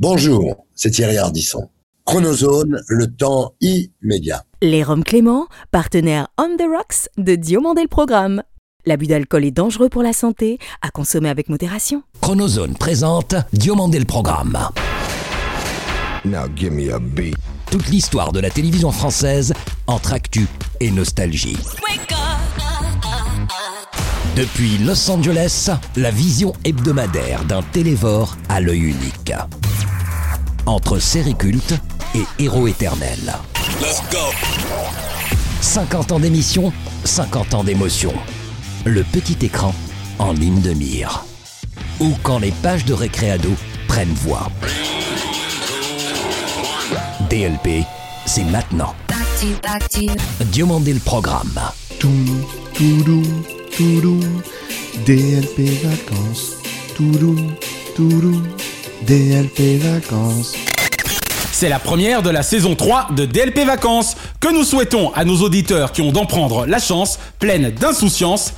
Bonjour, c'est Thierry Ardisson. Chronozone, le temps immédiat. Les Roms Clément, partenaire On the Rocks de Diomandé le Programme. L'abus d'alcool est dangereux pour la santé, à consommer avec modération. Chronozone présente Diomandé le Programme. Now give me a beat. Toute l'histoire de la télévision française entre actu et nostalgie. Depuis Los Angeles, la vision hebdomadaire d'un télévore à l'œil unique. Entre série culte et héros éternel. 50 ans d'émission, 50 ans d'émotion. Le petit écran en ligne de mire. Ou quand les pages de récréado prennent voix. DLP, c'est maintenant. Diomandé le programme. Tout, tout, tout, C'est la première de la saison 3 de DLP Vacances que nous souhaitons à nos auditeurs qui ont d'en prendre la chance, pleine d'insouciance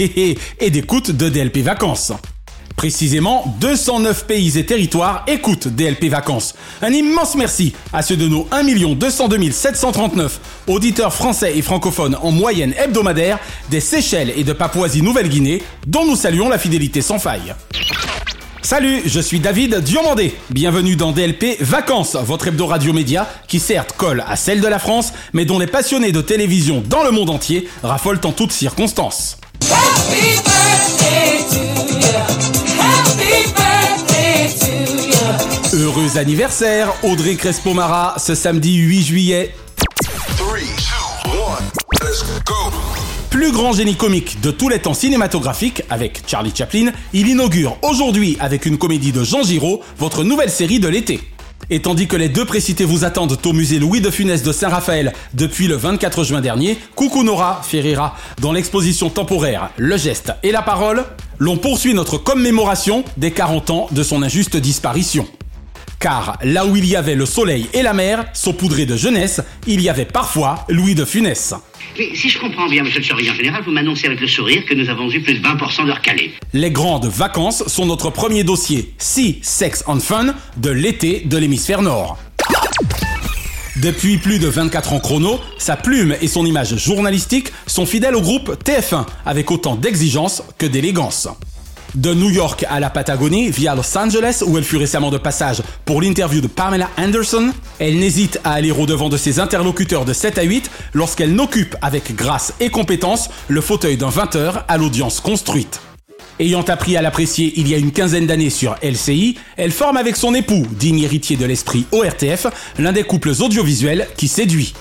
et d'écoute de DLP Vacances. Précisément, 209 pays et territoires écoutent DLP Vacances. Un immense merci à ceux de nos 1 202 739 auditeurs français et francophones en moyenne hebdomadaire des Seychelles et de Papouasie-Nouvelle-Guinée, dont nous saluons la fidélité sans faille. Salut, je suis David Diomandé. Bienvenue dans DLP Vacances, votre hebdo radio média qui certes colle à celle de la France, mais dont les passionnés de télévision dans le monde entier raffolent en toutes circonstances. Heureux anniversaire, Audrey Crespo-Mara, ce samedi 8 juillet. Plus grand génie comique de tous les temps cinématographiques avec Charlie Chaplin, il inaugure aujourd'hui avec une comédie de Jean Giraud votre nouvelle série de l'été. Et tandis que les deux précités vous attendent au musée Louis de Funès de Saint-Raphaël depuis le 24 juin dernier, coucou Nora Ferreira, dans l'exposition temporaire Le geste et la parole, l'on poursuit notre commémoration des 40 ans de son injuste disparition. Car là où il y avait le soleil et la mer, saupoudrés de jeunesse, il y avait parfois Louis de Funès. Mais si je comprends bien, monsieur le surveillant général, vous m'annoncez avec le sourire que nous avons eu plus de 20% de recalés. Les grandes vacances sont notre premier dossier Sea, Sex and Fun de l'été de l'hémisphère nord. Depuis plus de 24 ans chrono, sa plume et son image journalistique sont fidèles au groupe TF1 avec autant d'exigence que d'élégance. De New York à la Patagonie, via Los Angeles, où elle fut récemment de passage pour l'interview de Pamela Anderson, elle n'hésite à aller au-devant de ses interlocuteurs de 7 à 8 lorsqu'elle n'occupe avec grâce et compétence le fauteuil d'un 20h à l'audience construite. Ayant appris à l'apprécier il y a une quinzaine d'années sur LCI, elle forme avec son époux, digne héritier de l'esprit ORTF, l'un des couples audiovisuels qui séduit.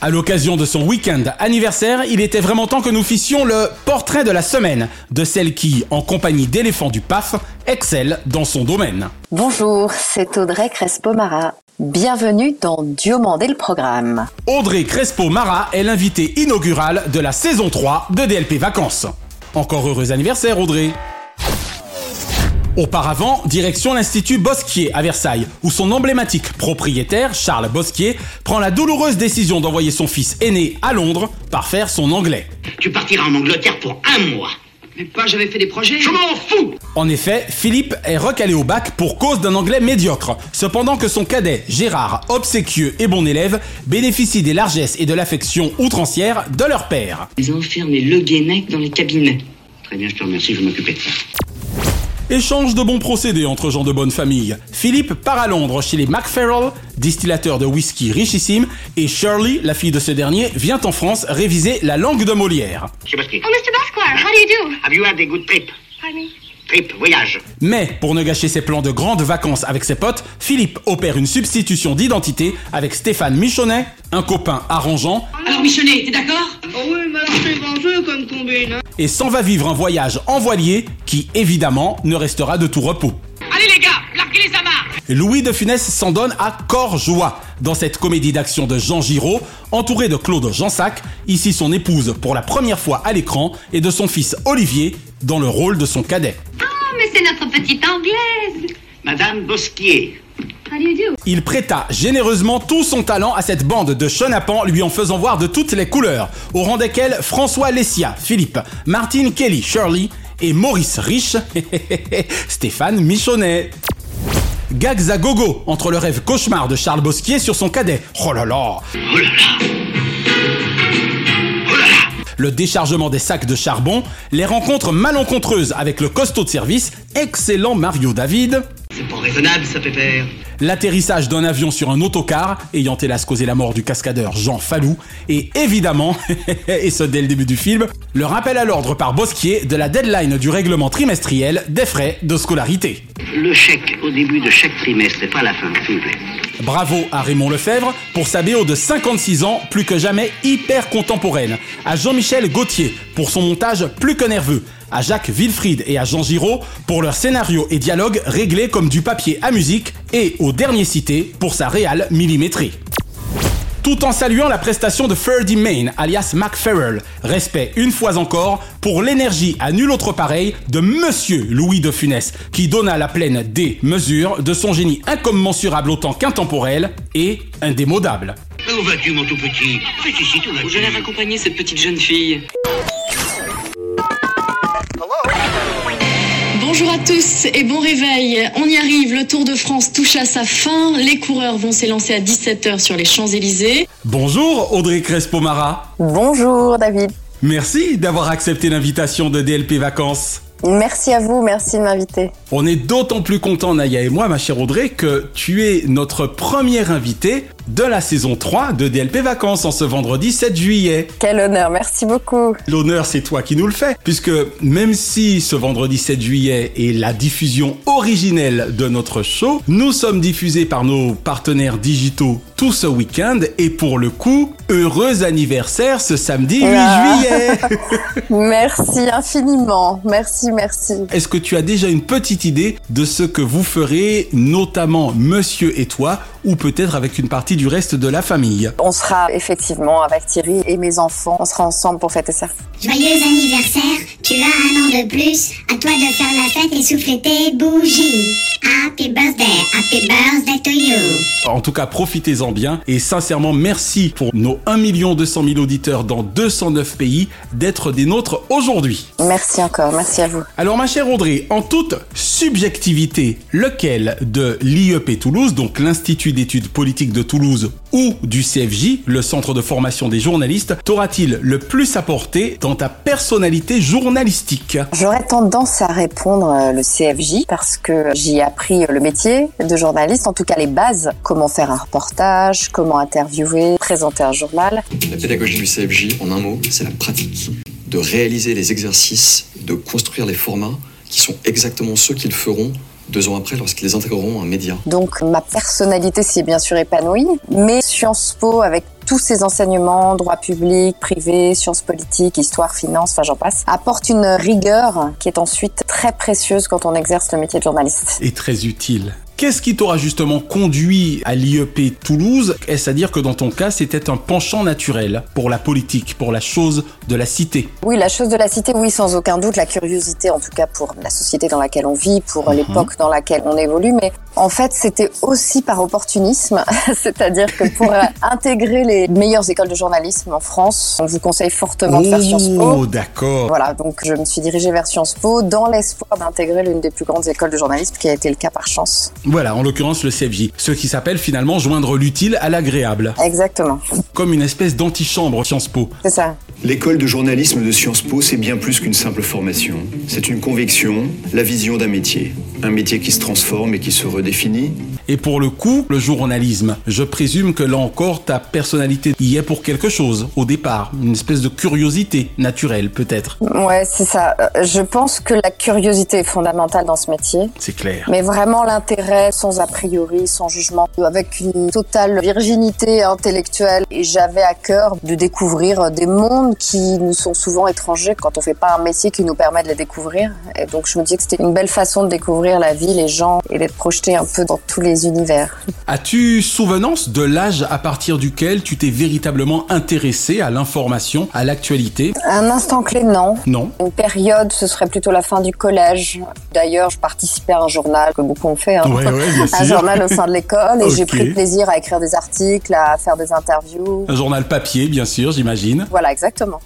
À l'occasion de son week-end anniversaire, il était vraiment temps que nous fissions le portrait de la semaine de celle qui, en compagnie d'éléphants du PAF, excelle dans son domaine. Bonjour, c'est Audrey Crespo-Mara. Bienvenue dans Diomandé le programme. Audrey Crespo-Mara est l'invitée inaugurale de la saison 3 de DLP Vacances. Encore heureux anniversaire Audrey Auparavant, direction l'Institut Bosquier à Versailles, où son emblématique propriétaire, Charles Bosquier, prend la douloureuse décision d'envoyer son fils aîné à Londres par faire son anglais. Tu partiras en Angleterre pour un mois. Mais pas, j'avais fait des projets. Je m'en fous En effet, Philippe est recalé au bac pour cause d'un anglais médiocre, cependant que son cadet, Gérard, obséquieux et bon élève, bénéficie des largesses et de l'affection outrancière de leur père. Ils ont enfermé le Guénec dans les cabinets. Très bien, je te remercie, je vais m'occuper de ça. Échange de bons procédés entre gens de bonne famille. Philippe part à Londres chez les Macfarrell, distillateurs de whisky richissime, et Shirley, la fille de ce dernier, vient en France réviser la langue de Molière. Monsieur Oh, Mr. Basquire, how do you do? have you had a good trip? Pardon me? Trip, voyage. Mais, pour ne gâcher ses plans de grandes vacances avec ses potes, Philippe opère une substitution d'identité avec Stéphane Michonnet, un copain arrangeant, Alors, Michonnet, t'es d'accord? Oh oui, mais alors c'est vengeux comme combine. Hein. et s'en va vivre un voyage en voilier qui, évidemment, ne restera de tout repos. Allez les gars, Louis de Funès s'en donne à corps joie dans cette comédie d'action de Jean Giraud, entouré de Claude Jansac, ici son épouse pour la première fois à l'écran, et de son fils Olivier dans le rôle de son cadet. Oh, mais c'est notre petite anglaise. Madame Bosquier, How do you do? Il prêta généreusement tout son talent à cette bande de chenapans, lui en faisant voir de toutes les couleurs, au rang desquels François Lessia, Philippe, Martine Kelly, Shirley et Maurice Rich, Stéphane Michonnet. Gags à gogo entre le rêve cauchemar de Charles Bosquier sur son cadet. Oh là là le déchargement des sacs de charbon, les rencontres malencontreuses avec le costaud de service, excellent Mario David, C'est pas raisonnable, ça faire. l'atterrissage d'un avion sur un autocar ayant hélas causé la mort du cascadeur Jean Fallou, et évidemment, et ce dès le début du film, le rappel à l'ordre par Bosquier de la deadline du règlement trimestriel des frais de scolarité. Le chèque au début de chaque trimestre et pas à la fin, s'il vous plaît. Bravo à Raymond Lefebvre pour sa BO de 56 ans, plus que jamais hyper contemporaine. À Jean-Michel Gauthier pour son montage plus que nerveux. À Jacques Wilfried et à Jean Giraud pour leur scénario et dialogue réglés comme du papier à musique. Et au dernier cité pour sa réale millimétrée tout en saluant la prestation de Ferdy Main, alias Mac Farrell. Respect une fois encore pour l'énergie à nul autre pareil de Monsieur Louis de Funès, qui donna la pleine démesure de son génie incommensurable autant qu'intemporel et indémodable. Où vas-tu, mon tout petit? Fais ici, tout vas-tu? Je vais raccompagner cette petite jeune fille. Bonjour à tous et bon réveil. On y arrive, le Tour de France touche à sa fin. Les coureurs vont s'élancer à 17h sur les Champs-Élysées. Bonjour Audrey Crespo-Mara. Bonjour David. Merci d'avoir accepté l'invitation de DLP Vacances. Merci à vous, merci de m'inviter. On est d'autant plus content, Naya et moi, ma chère Audrey, que tu es notre première invitée de la saison 3 de DLP Vacances en ce vendredi 7 juillet. Quel honneur, merci beaucoup. L'honneur, c'est toi qui nous le fais, puisque même si ce vendredi 7 juillet est la diffusion originelle de notre show, nous sommes diffusés par nos partenaires digitaux tout ce week-end, et pour le coup, heureux anniversaire ce samedi 8 Ah. juillet Merci infiniment, merci, merci. Est-ce que tu as déjà une petite idée de ce que vous ferez, notamment monsieur et toi, ou peut-être avec une partie du reste de la famille On sera effectivement avec Thierry et mes enfants, on sera ensemble pour fêter ça. Joyeux anniversaire, tu as un an de plus, à toi de faire la fête et souffler tes bougies. Happy birthday, happy birthday to you. En tout cas, profitez-en bien et sincèrement, merci pour nos 1 200 000 auditeurs dans 209 pays d'être des nôtres aujourd'hui. Merci encore, merci à vous. Alors ma chère Audrey, en toute subjectivité, lequel de l'IEP Toulouse, donc l'Institut d'études politiques de Toulouse, ou du CFJ, le Centre de formation des journalistes, t'aura-t-il le plus apporté dans ta personnalité journalistique? J'aurais tendance à répondre euh, le CFJ parce que j'y ai appris le métier de journaliste, en tout cas les bases, comment faire un reportage, comment interviewer, présenter un journal. La pédagogie du CFJ, en un mot, c'est la pratique. De réaliser les exercices, de construire les formats qui sont exactement ceux qu'ils feront deux ans après lorsqu'ils intégreront un média. Donc ma personnalité s'y est bien sûr épanouie, mais Sciences Po avec tous ces enseignements, droit public, privé, sciences politiques, histoire, finance, enfin j'en passe, apporte une rigueur qui est ensuite très précieuse quand on exerce le métier de journaliste. Et très utile. Qu'est-ce qui t'aura justement conduit à l'IEP Toulouse? Est-ce à dire que dans ton cas, c'était un penchant naturel pour la politique, pour la chose de la cité? Oui, la chose de la cité, oui, sans aucun doute, la curiosité en tout cas pour la société dans laquelle on vit, pour l'époque dans laquelle on évolue, mais en fait c'était aussi par opportunisme, c'est-à-dire que pour intégrer les meilleures écoles de journalisme en France, on vous conseille fortement de faire Sciences Po. Oh, d'accord. Voilà, donc je me suis dirigée vers Sciences Po dans l'espoir d'intégrer l'une des plus grandes écoles de journalisme, qui a été le cas par chance. Voilà, en l'occurrence le CFJ. Ce qui s'appelle finalement joindre l'utile à l'agréable. Exactement. Comme une espèce d'antichambre Sciences Po. C'est ça. L'école de journalisme de Sciences Po, c'est bien plus qu'une simple formation. C'est une conviction, la vision d'un métier. Un métier qui se transforme et qui se redéfinit. Et pour le coup, le journalisme, je présume que là encore, ta personnalité y est pour quelque chose, au départ. Une espèce de curiosité naturelle, peut-être. Ouais, c'est ça. Euh, Je pense que la curiosité est fondamentale dans ce métier. C'est clair. Mais vraiment l'intérêt, sans a priori, sans jugement, avec une totale virginité intellectuelle. Et j'avais à cœur de découvrir des mondes qui nous sont souvent étrangers quand on fait pas un métier qui nous permet de les découvrir. Et donc je me disais que c'était une belle façon de découvrir la vie, les gens et d'être projeté un peu dans tous les univers. As-tu souvenance de l'âge à partir duquel tu t'es véritablement intéressé à l'information, à l'actualité? Un instant clé, non. Non. Une période, ce serait plutôt la fin du collège. D'ailleurs, je participais à un journal que beaucoup ont fait, hein. Ouais, ouais, bien un journal au sein de l'école, et j'ai pris plaisir à écrire des articles, à faire des interviews. Un journal papier, bien sûr, j'imagine. Voilà,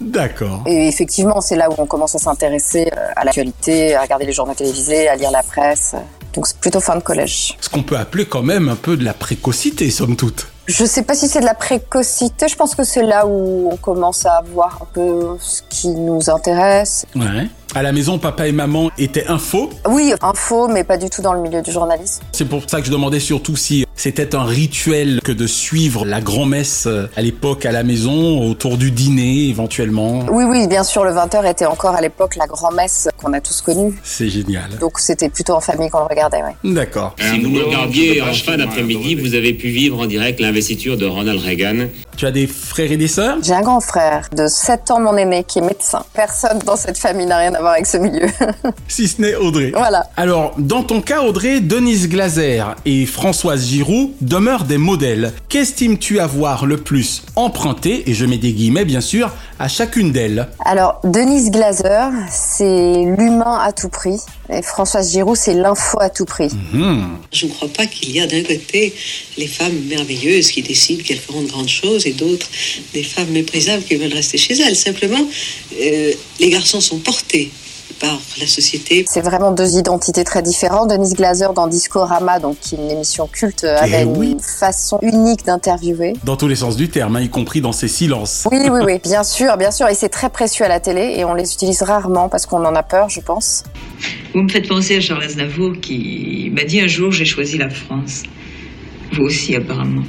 D'accord. Et effectivement, c'est là où on commence à s'intéresser euh, à l'actualité, à regarder les journaux télévisés, à lire la presse. Donc c'est plutôt fin de collège. Ce qu'on peut appeler quand même un peu de la précocité, somme toute. Je sais pas si c'est de la précocité, je pense que c'est là où on commence à voir un peu ce qui nous intéresse. Ouais. À la maison, papa et maman étaient info. Oui, info, mais pas du tout dans le milieu du journalisme. C'est pour ça que je demandais surtout si c'était un rituel que de suivre la grand-messe euh, à l'époque à la maison, autour du dîner éventuellement. Oui, oui, bien sûr, le 20h était encore à l'époque la grand-messe qu'on a tous connue. C'est génial. Donc c'était plutôt en famille qu'on le regardait, oui. D'accord. Si vous le regardiez en fin d'après-midi, vous avez pu vivre en direct l'investiture de Ronald Reagan. Tu as des frères et des sœurs? J'ai un grand frère de 7 ans, mon aîné, qui est médecin. Personne dans cette famille n'a rien à voir avec ce milieu. si ce n'est Audrey. Voilà. Alors, dans ton cas, Audrey, Denise Glaser et Françoise Giroud demeurent des modèles. Qu'estimes-tu avoir le plus emprunté, et je mets des guillemets bien sûr, à chacune d'elles? Alors, Denise Glaser, c'est l'humain à tout prix. Et Françoise Giroud, c'est l'info à tout prix. Mmh. Je ne crois pas qu'il y a d'un côté les femmes merveilleuses qui décident qu'elles feront de grandes choses et d'autres des femmes méprisables qui veulent rester chez elles. Simplement, euh, les garçons sont portés par la société. C'est vraiment deux identités très différentes. Denise Glaser dans Discorama, donc qui est une émission culte, avait Eh oui. une façon unique d'interviewer. Dans tous les sens du terme, hein, y compris dans ses silences. Oui, oui, oui, bien sûr, bien sûr. Et c'est très précieux à la télé et on les utilise rarement parce qu'on en a peur, je pense. Vous me faites penser à Charles Aznavour qui m'a dit un jour j'ai choisi la France. Vous aussi apparemment.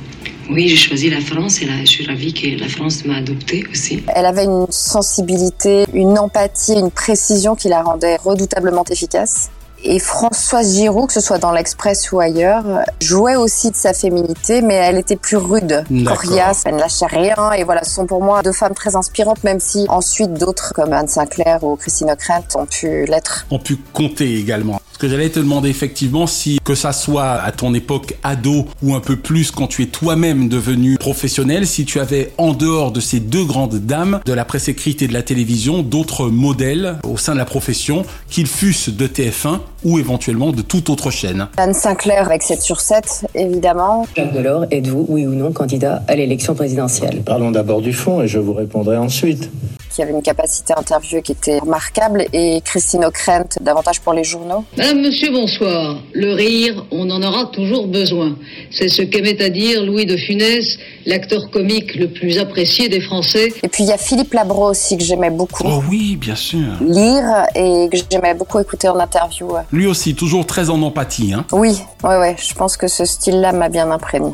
Oui, j'ai choisi la France et je suis ravie que la France m'a adoptée aussi. Elle avait une sensibilité, une empathie, une précision qui la rendait redoutablement efficace. Et Françoise Giroud, que ce soit dans l'Express ou ailleurs, jouait aussi de sa féminité, mais elle était plus rude, coriace, elle ne lâchait rien. Et voilà, ce sont pour moi deux femmes très inspirantes, même si ensuite d'autres, comme Anne Sinclair ou Christine O'Krent, ont pu l'être. ont pu compter également. Ce que j'allais te demander effectivement, si que ça soit à ton époque ado ou un peu plus quand tu es toi-même devenu professionnel, si tu avais en dehors de ces deux grandes dames de la presse écrite et de la télévision d'autres modèles au sein de la profession, qu'ils fussent de TF1 ou éventuellement de toute autre chaîne. Anne Sinclair avec 7 sur 7, évidemment. Jacques Delors, êtes-vous, oui ou non, candidat à l'élection présidentielle? Parlons d'abord du fond et je vous répondrai ensuite. Qui avait une capacité à interviewer qui était remarquable, et Christine O'Krent, davantage pour les journaux. Madame, monsieur, bonsoir. Le rire, on en aura toujours besoin. C'est ce qu'aimait à dire Louis de Funès, l'acteur comique le plus apprécié des Français. Et puis il y a Philippe Labro aussi que j'aimais beaucoup Oh oui, bien sûr. lire et que j'aimais beaucoup écouter en interview. Lui aussi, toujours très en empathie. Hein. Oui, ouais, ouais, je pense que ce style-là m'a bien imprégné.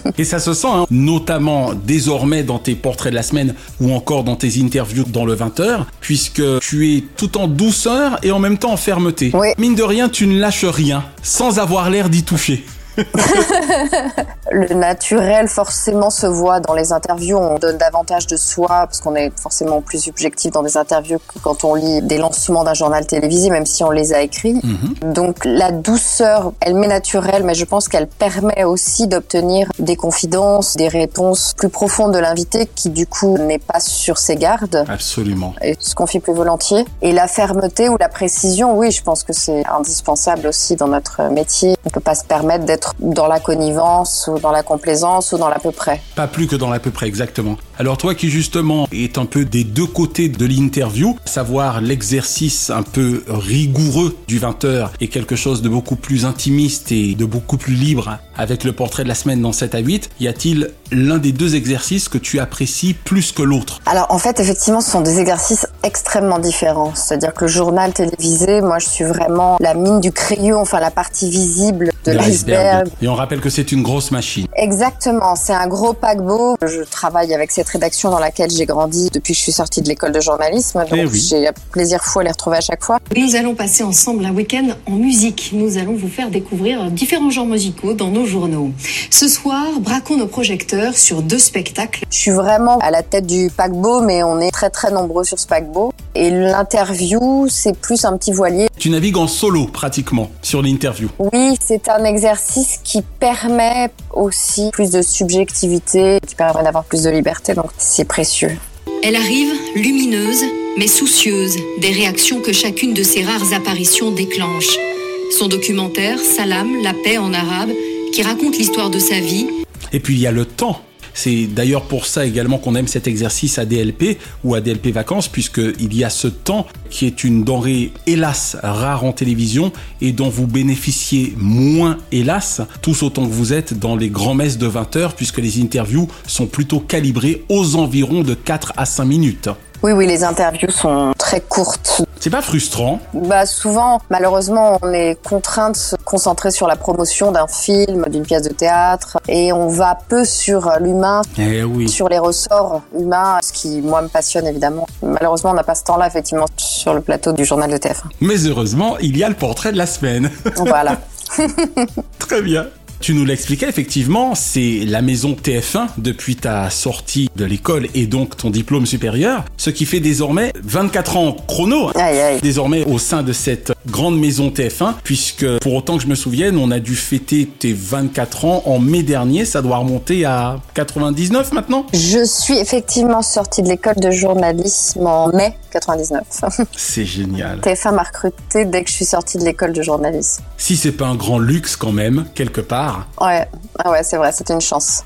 Et ça se sent, hein, notamment désormais dans tes portraits de la semaine ou encore dans tes interviews dans le 20h, puisque tu es tout en douceur et en même temps en fermeté. Mine de rien, tu ne lâches rien, sans avoir l'air d'y toucher. Le naturel forcément se voit dans les interviews, on donne davantage de soi parce qu'on est forcément plus subjectif dans des interviews que quand on lit des lancements d'un journal télévisé, même si on les a écrits. Donc la douceur, elle m'est naturelle, mais je pense qu'elle permet aussi d'obtenir des confidences, des réponses plus profondes de l'invité qui du coup n'est pas sur ses gardes Absolument. et se confie plus volontiers. Et la fermeté ou la précision, oui, je pense que c'est indispensable aussi dans notre métier. On peut pas se permettre d'être dans la connivence ou dans la complaisance ou dans l'à peu près. Pas plus que dans l'à peu près, exactement. Alors toi qui justement est un peu des deux côtés de l'interview, savoir l'exercice un peu rigoureux du 20h et quelque chose de beaucoup plus intimiste et de beaucoup plus libre avec le portrait de la semaine dans 7 à 8, y a-t-il l'un des deux exercices que tu apprécies plus que l'autre? Alors en fait, effectivement, ce sont des exercices extrêmement différents. C'est-à-dire que le journal télévisé, moi je suis vraiment la mine du crayon, enfin la partie visible de l'iceberg. Et on rappelle que c'est une grosse machine. Exactement, c'est un gros paquebot. Je travaille avec cette rédaction dans laquelle j'ai grandi depuis que je suis sortie de l'école de journalisme, donc Eh oui. j'ai plaisir fou à les retrouver à chaque fois. Nous allons passer ensemble un week-end en musique. Nous allons vous faire découvrir différents genres musicaux dans nos journaux. Ce soir, braquons nos projecteurs sur deux spectacles. Je suis vraiment à la tête du paquebot, mais on est très très nombreux sur ce paquebot. Et l'interview, c'est plus un petit voilier. Tu navigues en solo pratiquement sur l'interview. Oui, c'est un exercice qui permet aussi plus de subjectivité, qui permet d'avoir plus de liberté, donc c'est précieux. Elle arrive, lumineuse, mais soucieuse des réactions que chacune de ses rares apparitions déclenche. Son documentaire, Salam, la paix en arabe, qui raconte l'histoire de sa vie, Et puis il y a le temps. C'est d'ailleurs pour ça également qu'on aime cet exercice ADLP ou ADLP vacances, puisqu'il y a ce temps qui est une denrée, hélas, rare en télévision et dont vous bénéficiez moins, hélas, tous autant que vous êtes dans les grands messes de 20 heures, puisque les interviews sont plutôt calibrées aux environs de 4 à 5 minutes. Oui, oui, les interviews sont très courtes. C'est pas frustrant Bah souvent, malheureusement, on est contraint de se concentrer sur la promotion d'un film, d'une pièce de théâtre, et on va peu sur l'humain, eh oui. sur les ressorts humains, ce qui moi me passionne évidemment. Malheureusement, on n'a pas ce temps-là effectivement sur le plateau du journal de TF1. Mais heureusement, il y a le portrait de la semaine. Voilà. Très bien. Tu nous l'expliquais effectivement, c'est la maison TF1 depuis ta sortie de l'école et donc ton diplôme supérieur, ce qui fait désormais 24 ans chrono, aïe, aïe. désormais au sein de cette grande maison TF1, puisque pour autant que je me souvienne, on a dû fêter tes 24 ans en mai dernier, ça doit remonter à 99 maintenant Je suis effectivement sortie de l'école de journalisme en mai 99. C'est génial. TF1 m'a recruté dès que je suis sortie de l'école de journalisme. Si c'est pas un grand luxe quand même, quelque part. Ouais, ah ouais, c'est vrai, c'était une chance.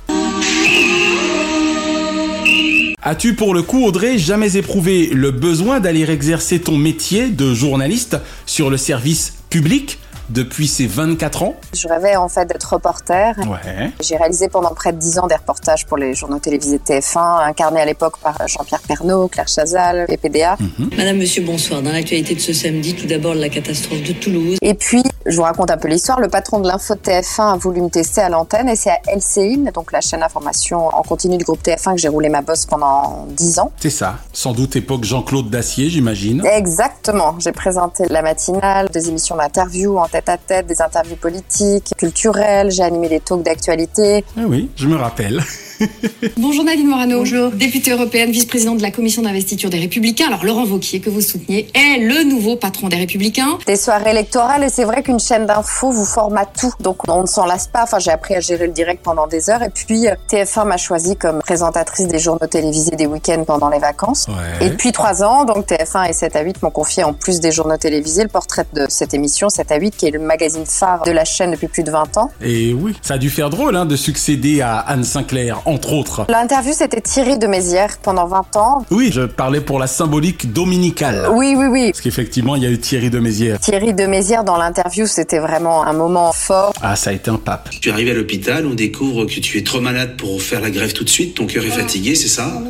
As-tu pour le coup, Audrey, jamais éprouvé le besoin d'aller exercer ton métier de journaliste sur le service public? Depuis ses 24 ans Je rêvais en fait d'être reporter. Ouais. J'ai réalisé pendant près de 10 ans des reportages pour les journaux télévisés de TF1, incarnés à l'époque par Jean-Pierre Pernaud, Claire Chazal et PDA. Mhm. Madame, monsieur, bonsoir. Dans l'actualité de ce samedi, tout d'abord la catastrophe de Toulouse. Et puis, je vous raconte un peu l'histoire. Le patron de l'info de TF1 a voulu me tester à l'antenne et c'est à LCI, donc la chaîne d'information en continu du groupe TF1, que j'ai roulé ma bosse pendant 10 ans. C'est ça. Sans doute époque Jean-Claude Dacier, j'imagine. Exactement. J'ai présenté la matinale, des émissions d'interview en tête à tête, des interviews politiques, culturelles. J'ai animé des talks d'actualité. Ah oui, je me rappelle. Bonjour Nadine Morano. Bonjour. Députée européenne, vice-présidente de la commission d'investiture des Républicains. Alors Laurent Vauquier, que vous souteniez, est le nouveau patron des Républicains. Des soirées électorales et c'est vrai qu'une chaîne d'infos vous forme à tout. Donc on ne s'en lasse pas. Enfin, j'ai appris à gérer le direct pendant des heures. Et puis TF1 m'a choisi comme présentatrice des journaux télévisés des week-ends pendant les vacances. Ouais. Et depuis trois ans, donc TF1 et 7 à 8 m'ont confié en plus des journaux télévisés le portrait de cette émission 7 à 8 qui est le magazine phare de la chaîne depuis plus de 20 ans. Et oui, ça a dû faire drôle hein, de succéder à Anne Sinclair, entre autres. L'interview, c'était Thierry de Mézières pendant 20 ans. Oui, je parlais pour la symbolique dominicale. Oui, oui, oui. Parce qu'effectivement, il y a eu Thierry de Mézières. Thierry de Mézières dans l'interview, c'était vraiment un moment fort. Ah, ça a été un pape. Tu arrives à l'hôpital, on découvre que tu es trop malade pour faire la grève tout de suite, ton cœur est fatigué, c'est ça?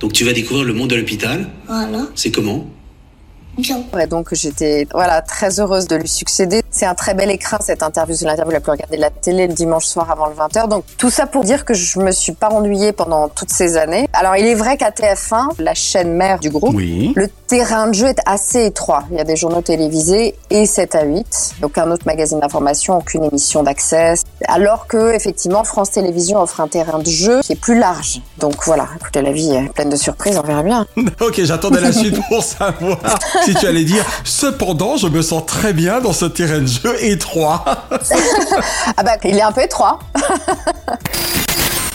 Donc tu vas découvrir le monde de l'hôpital. Voilà. C'est comment? Bien. Ouais, donc j'étais voilà très heureuse de lui succéder. C'est un très bel écrin cette interview, c'est l'interview la plus regardée de la télé le dimanche soir avant le 20h. Donc tout ça pour dire que je me suis pas ennuyée pendant toutes ces années. Alors il est vrai qu'à TF1, la chaîne mère du groupe, Oui. le terrain de jeu est assez étroit. Il y a des journaux télévisés et 7 à 8, aucun autre magazine d'information, aucune émission d'accès. Alors que effectivement France Télévisions offre un terrain de jeu qui est plus large. Donc voilà, écoutez la vie est pleine de surprises, on verra bien. ok, j'attendais la suite pour savoir si tu allais dire Cependant, je me sens très bien dans ce terrain de jeu étroit. Ah bah, il est un peu étroit.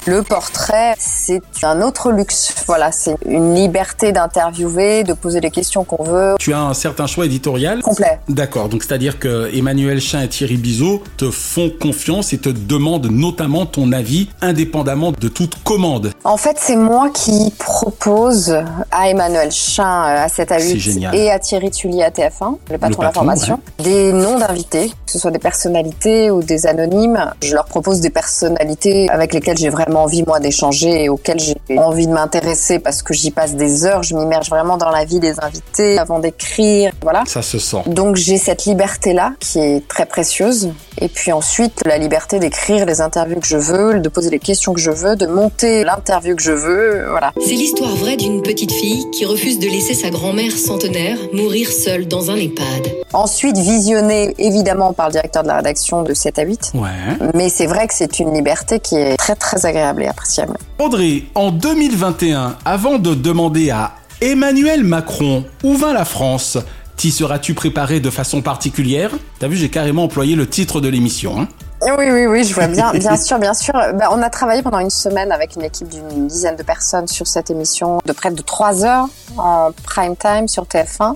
Le portrait, c'est un autre luxe. Voilà, c'est une liberté d'interviewer, de poser les questions qu'on veut. tu as un certain choix éditorial Complet. D'accord, donc c'est-à-dire que Emmanuel Chin et Thierry Bizot te font confiance et te demandent notamment ton avis indépendamment de toute commande. En fait, c'est moi qui propose à Emmanuel Chin euh, à 7 à C'est 8 génial. et à Thierry Tully à TF1, le patron d'information, des noms d'invités, que ce soit des personnalités ou des anonymes. Je leur propose des personnalités avec lesquelles j'ai vraiment envie moi d'échanger et auxquelles j'ai envie de m'intéresser parce que j'y passe des heures, je m'immerge vraiment dans la vie des invités avant d'écrire, voilà. Ça se sent. Donc j'ai cette liberté-là qui est très précieuse. Et puis ensuite, la liberté d'écrire les interviews que je veux, de poser les questions que je veux, de monter l'interview que je veux, voilà. C'est l'histoire vraie d'une petite fille qui refuse de laisser sa grand-mère centenaire mourir seule dans un EHPAD. Ensuite, visionné évidemment par le directeur de la rédaction de 7 à 8. Ouais. Mais c'est vrai que c'est une liberté qui est très très agréable et appréciable. Audrey, en 2021, avant de demander à Emmanuel Macron où va la France, t'y seras-tu préparé de façon particulière? T'as vu, j'ai carrément employé le titre de l'émission. Hein Oui, oui, oui, je vois bien, bien sûr, bien sûr. Ben, on a travaillé pendant une semaine avec une équipe d'une dizaine de personnes sur cette émission de près de trois heures en prime time sur TF1.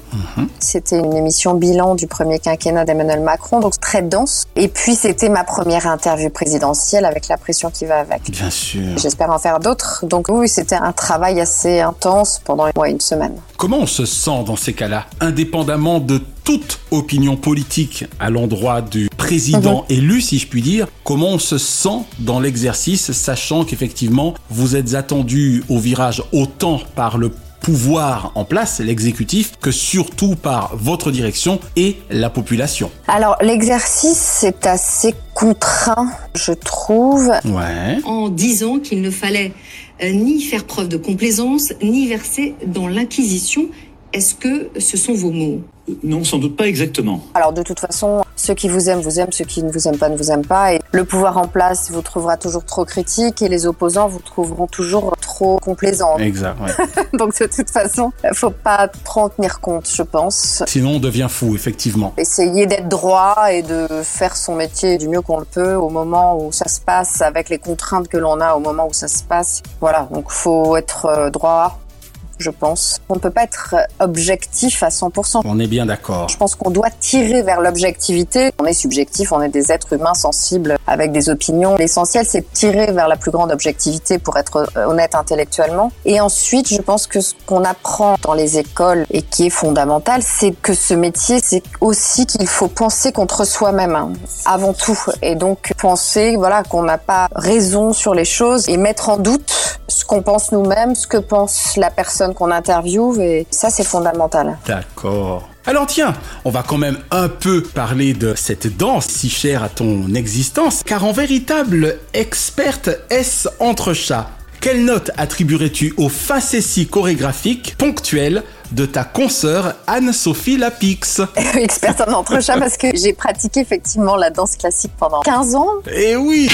C'était une émission bilan du premier quinquennat d'Emmanuel Macron, donc très dense. Et puis c'était ma première interview présidentielle avec la pression qui va avec. Bien sûr. J'espère en faire d'autres. Donc oui, c'était un travail assez intense pendant ouais, une semaine. Comment on se sent dans ces cas-là, indépendamment de toute opinion politique à l'endroit du président élu, si je puis dire, comment on se sent dans l'exercice, sachant qu'effectivement, vous êtes attendu au virage autant par le pouvoir en place, l'exécutif, que surtout par votre direction et la population. Alors l'exercice c'est assez contraint, je trouve. Ouais. En disant qu'il ne fallait euh, ni faire preuve de complaisance, ni verser dans l'inquisition. Est-ce que ce sont vos mots? Non, sans doute pas exactement. Alors de toute façon, ceux qui vous aiment vous aiment, ceux qui ne vous aiment pas ne vous aiment pas. Et le pouvoir en place vous trouvera toujours trop critique et les opposants vous trouveront toujours trop complaisant. Exact, ouais. Donc de toute façon, faut pas trop en tenir compte, je pense. Sinon, on devient fou, effectivement. Essayer d'être droit et de faire son métier du mieux qu'on le peut au moment où ça se passe, avec les contraintes que l'on a au moment où ça se passe. Voilà, donc faut être euh, droit, je pense. On ne peut pas être objectif à 100%. On est bien d'accord. Je pense qu'on doit tirer vers l'objectivité. On est subjectif, on est des êtres humains sensibles avec des opinions. L'essentiel, c'est de tirer vers la plus grande objectivité pour être euh, honnête intellectuellement. Et ensuite, je pense que ce qu'on apprend dans les écoles et qui est fondamental, c'est que ce métier, c'est aussi qu'il faut penser contre soi-même, hein, avant tout. Et donc, penser, voilà, qu'on n'a pas raison sur les choses et mettre en doute ce qu'on pense nous-mêmes, ce que pense la personne qu'on interviewe. Et ça, c'est fondamental. D'accord. Alors tiens, on va quand même un peu parler de cette danse si chère à ton existence, car en véritable experte S entre chats, quelle note attribuerais-tu aux facéties chorégraphiques ponctuelles de ta consoeur Anne-Sophie Lapix Experte en entrechat parce que j'ai pratiqué effectivement la danse classique pendant 15 ans. Eh oui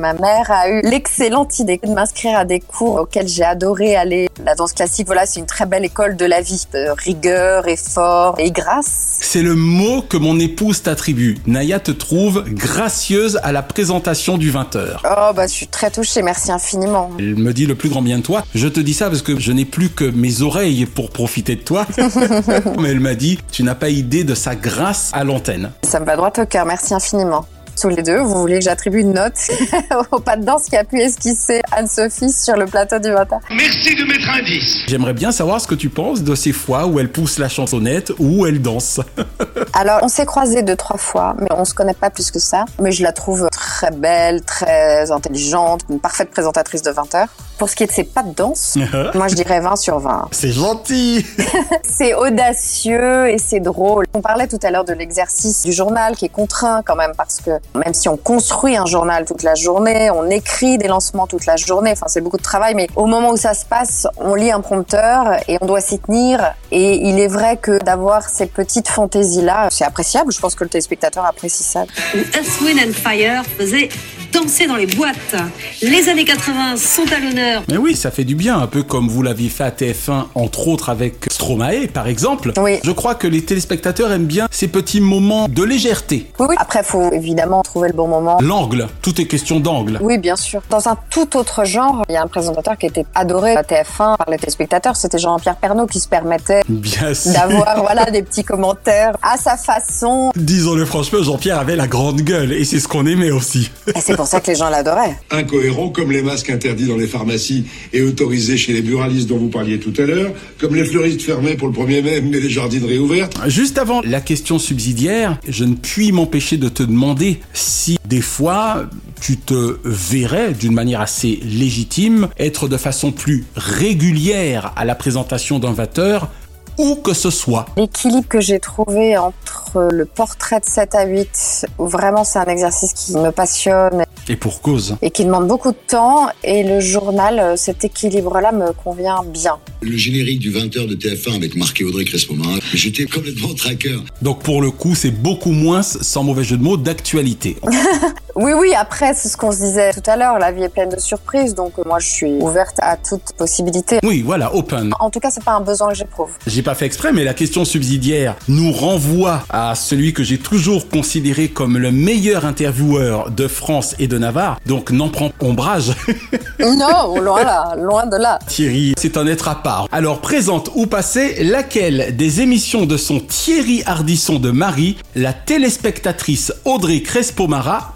Ma mère a eu l'excellente idée de m'inscrire à des cours auxquels j'ai adoré aller. La danse classique, voilà, c'est une très belle école de la vie. De rigueur, effort et grâce. C'est le mot que mon épouse t'attribue. Naya te trouve gracieuse à la présentation du 20h. Oh bah je suis très touchée, merci infiniment. Elle me dit le plus grand bien de toi. Je te dis ça parce que je n'ai plus que mes oreilles pour profiter de toi. Mais elle m'a dit, tu n'as pas idée de sa grâce à l'antenne. Ça me va droit au cœur, merci infiniment. Tous les deux, vous voulez que j'attribue une note au pas de danse qui a pu esquisser Anne-Sophie sur le plateau du matin Merci de mettre un 10. J'aimerais bien savoir ce que tu penses de ces fois où elle pousse la chansonnette ou où elle danse. Alors, on s'est croisés deux, trois fois, mais on se connaît pas plus que ça. Mais je la trouve très belle, très intelligente, une parfaite présentatrice de 20 heures. Pour ce qui est de ses pas de danse, moi je dirais 20 sur 20. C'est gentil C'est audacieux et c'est drôle. On parlait tout à l'heure de l'exercice du journal qui est contraint quand même parce que même si on construit un journal toute la journée, on écrit des lancements toute la journée, enfin c'est beaucoup de travail, mais au moment où ça se passe, on lit un prompteur et on doit s'y tenir. Et il est vrai que d'avoir ces petites fantaisies-là, c'est appréciable. Je pense que le téléspectateur apprécie ça. Earth, Wind and Fire faisait danser dans les boîtes. Les années 80 sont à l'honneur. Mais oui, ça fait du bien, un peu comme vous l'aviez fait à TF1, entre autres avec Stromae, par exemple. Oui. Je crois que les téléspectateurs aiment bien ces petits moments de légèreté. Oui, oui. Après, faut évidemment trouver le bon moment. L'angle, tout est question d'angle. Oui, bien sûr. Dans un tout autre genre, il y a un présentateur qui était adoré à TF1 par les téléspectateurs. C'était Jean-Pierre Pernaut qui se permettait Bien sûr. d'avoir voilà des petits commentaires à sa façon. Disons-le franchement, Jean-Pierre avait la grande gueule et c'est ce qu'on aimait aussi. Et c'est pour ça que les gens l'adoraient. Incohérent comme les masques interdits dans les pharmacies et autorisés chez les buralistes dont vous parliez tout à l'heure, comme les fleuristes fermés pour le 1er mai mais les jardineries ouvertes. Juste avant la question subsidiaire, je ne puis m'empêcher de te demander si des fois tu te verrais d'une manière assez légitime être de façon plus régulière à la présentation d'un vateur où que ce soit. L'équilibre que j'ai trouvé entre le portrait de 7 à 8, où vraiment c'est un exercice qui me passionne, Et pour cause. Et qui demande beaucoup de temps. Et le journal, euh, cet équilibre-là me convient bien. Le générique du 20h de TF1 avec marqué Audrey Crespo-Marin, j'étais complètement traqueur. Donc pour le coup, c'est beaucoup moins, sans mauvais jeu de mots, d'actualité. Oui, oui, après, c'est ce qu'on se disait tout à l'heure, la vie est pleine de surprises, donc euh, moi je suis ouverte à toute possibilité. Oui, voilà, open. En tout cas, c'est pas un besoin que j'éprouve. J'ai pas fait exprès, mais la question subsidiaire nous renvoie à celui que j'ai toujours considéré comme le meilleur intervieweur de France et de Navarre, donc n'en prends ombrage. non, loin là, loin de là. Thierry, c'est un être à part. Alors, présente ou passée, laquelle des émissions de son Thierry Hardisson de Marie, la téléspectatrice Audrey Crespo-Mara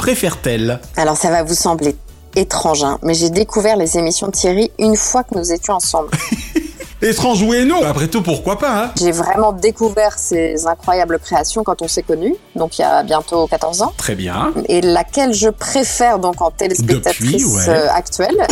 Alors ça va vous sembler étrange, hein, mais j'ai découvert les émissions de Thierry une fois que nous étions ensemble. Étrange oui et non, après tout pourquoi pas hein J'ai vraiment découvert ses incroyables créations quand on s'est connus, donc il y a bientôt 14 ans. Très bien. Et laquelle je préfère donc en téléspectatrice Depuis, ouais. euh, actuelle.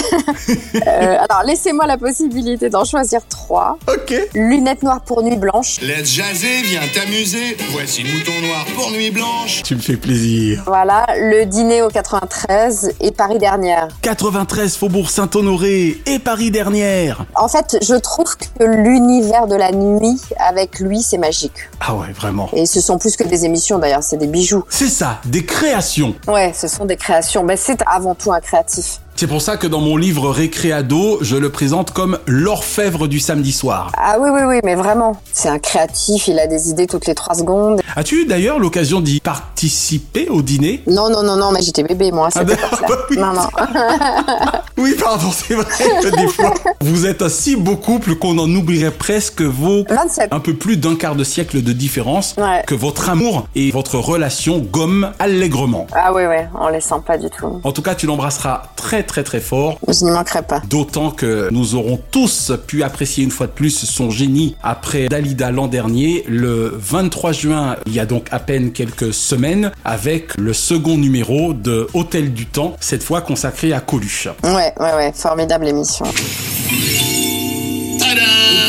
Euh, alors laissez-moi la possibilité d'en choisir trois. Ok. Lunettes noires pour nuit blanche. Let's jaser, viens t'amuser. Voici Mouton Noir pour Nuit Blanche. Tu me fais plaisir. Voilà, le dîner au 93 et Paris dernière. 93 Faubourg Saint-Honoré et Paris dernière. En fait, je trouve que l'univers de la nuit avec lui, c'est magique. Ah ouais, vraiment. Et ce sont plus que des émissions d'ailleurs, c'est des bijoux. C'est ça, des créations. Ouais, ce sont des créations. Mais c'est avant tout un créatif. C'est pour ça que dans mon livre Récréado, je le présente comme l'orfèvre du samedi soir. Ah oui, oui, oui, mais vraiment. C'est un créatif, il a des idées toutes les trois secondes. As-tu eu d'ailleurs l'occasion d'y participer au dîner? Non, non, non, non, mais j'étais bébé, moi, Ah ben, pas ça. bah oui. Non, non. Oui, pardon, c'est vrai que des fois, vous êtes un si beau couple qu'on en oublierait presque vos 27. un peu plus d'un quart de siècle de différence Ouais. que votre amour et votre relation gomment allègrement. Ah oui, oui, on les sent pas du tout. En tout cas, tu l'embrasseras très très très fort. Je n'y manquerai pas. D'autant que nous aurons tous pu apprécier une fois de plus son génie après Dalida l'an dernier, le 23 juin, il y a donc à peine quelques semaines, avec le second numéro de Hôtel du Temps, cette fois consacré à Coluche. Ouais, ouais, ouais, formidable émission. Oh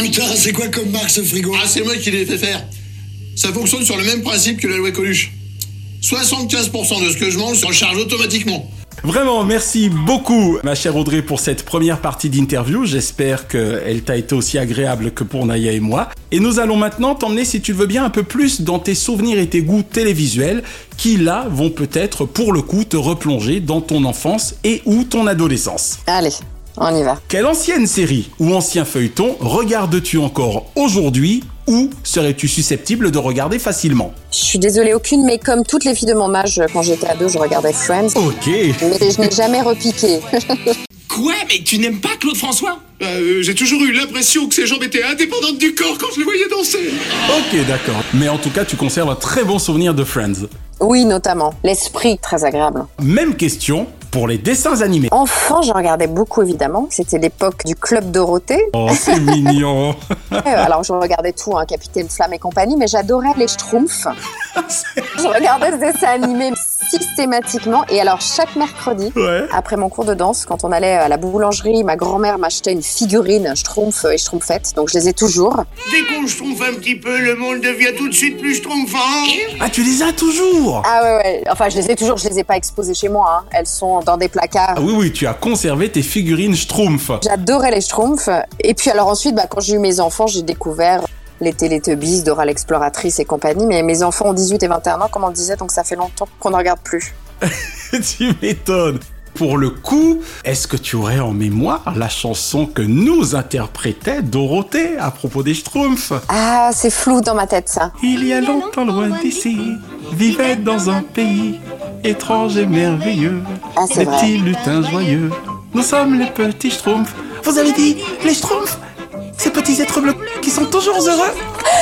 putain, c'est quoi comme marque ce frigo? Ah, c'est moi qui l'ai fait faire. Ça fonctionne sur le même principe que la loi Coluche. 75% de ce que je mange se recharge automatiquement. Vraiment, merci beaucoup, ma chère Audrey, pour cette première partie d'interview. J'espère qu'elle t'a été aussi agréable que pour Naya et moi. Et nous allons maintenant t'emmener, si tu le veux bien, un peu plus dans tes souvenirs et tes goûts télévisuels, qui là vont peut-être, pour le coup, te replonger dans ton enfance et ou ton adolescence. Allez, on y va. Quelle ancienne série ou ancien feuilleton regardes-tu encore aujourd'hui ou serais-tu susceptible de regarder facilement? Je suis désolée, aucune, mais comme toutes les filles de mon âge, quand j'étais ado, je regardais Friends. Ok. Mais je n'ai jamais repiqué. Quoi Mais tu n'aimes pas Claude François? Euh, J'ai toujours eu l'impression que ses jambes étaient indépendantes du corps quand je les voyais danser. Ok, d'accord. Mais en tout cas, tu conserves un très bon souvenir de Friends. Oui, notamment. L'esprit, très agréable. Même question pour les dessins animés. Enfant, je regardais beaucoup, évidemment. C'était l'époque du Club Dorothée. Oh, c'est mignon. Alors, je regardais tout, hein, Capitaine Flamme et compagnie, mais j'adorais les Schtroumpfs. je regardais ce dessin animé systématiquement. Et alors, chaque mercredi, Ouais. après mon cours de danse, quand on allait à la boulangerie, ma grand-mère m'achetait une figurine Schtroumpf et Schtroumpfette. Donc, je les ai toujours. Dès qu'on schtroumpfe un petit peu, le monde devient tout de suite plus schtroumpfant. Ah, tu les as toujours? Ah ouais, ouais. Enfin, je les ai toujours, je les ai pas exposées chez moi. hein. Elles sont dans des placards. Ah oui, oui, tu as conservé tes figurines Schtroumpf. J'adorais les Schtroumpfs. Et puis alors ensuite, bah, quand j'ai eu mes enfants, j'ai découvert les Teletubbies, Dora l'exploratrice et compagnie. Mais mes enfants ont 18 et 21 ans, comme on le disait, donc ça fait longtemps qu'on ne regarde plus. tu m'étonnes. Pour le coup, est-ce que tu aurais en mémoire la chanson que nous interprétait Dorothée à propos des Schtroumpfs? Ah, c'est flou dans ma tête, ça. Il y a longtemps loin d'ici, vivait dans un pays étrange et merveilleux. Ah, c'est vrai. petits lutins joyeux. Nous sommes les petits Schtroumpfs. Vous avez dit les Schtroumpfs? Ces petits êtres bleus qui sont toujours heureux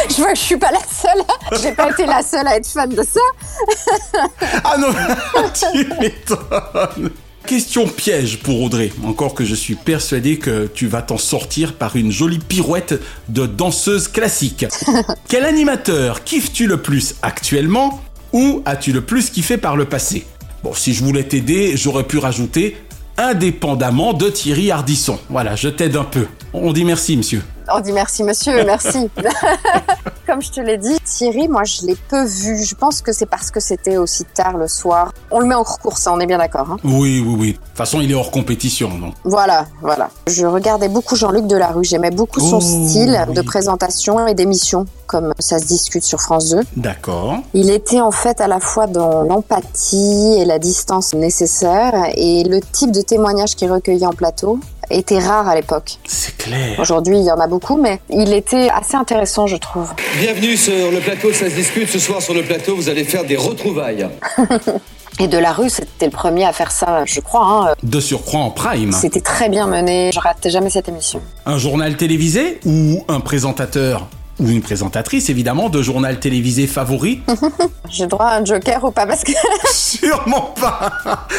Je vois que je suis pas la seule. J'ai pas été la seule à être fan de ça. Ah non, tu m'étonnes. Question piège pour Audrey. Encore que je suis persuadé que tu vas t'en sortir par une jolie pirouette de danseuse classique. Quel animateur kiffes-tu le plus actuellement ou as-tu le plus kiffé par le passé? Bon, si je voulais t'aider, j'aurais pu rajouter indépendamment de Thierry Ardisson. Voilà, je t'aide un peu. On dit merci, monsieur. On dit merci monsieur, merci. Comme je te l'ai dit, Thierry, moi je l'ai peu vu. Je pense que c'est parce que c'était aussi tard le soir. On le met en cours, ça, on est bien d'accord. Hein Oui, oui, oui. De toute façon, il est hors compétition, donc. voilà, voilà. Je regardais beaucoup Jean-Luc Delarue. J'aimais beaucoup son Oh, style de présentation et d'émission, comme ça se discute sur France 2. D'accord. Il était en fait à la fois dans l'empathie et la distance nécessaire et le type de témoignage qu'il recueillait en plateau était rare à l'époque. C'est clair. Aujourd'hui, il y en a beaucoup, mais il était assez intéressant, je trouve. Bienvenue sur le plateau, ça se discute. Ce soir sur le plateau, vous allez faire des retrouvailles. Et de la rue, c'était le premier à faire ça, je crois. hein. De surcroît en prime. C'était très bien mené. Je ratais jamais cette émission. Un journal télévisé ou un présentateur ou une présentatrice, évidemment, de journal télévisé favori J'ai droit à un joker ou pas Parce que Sûrement pas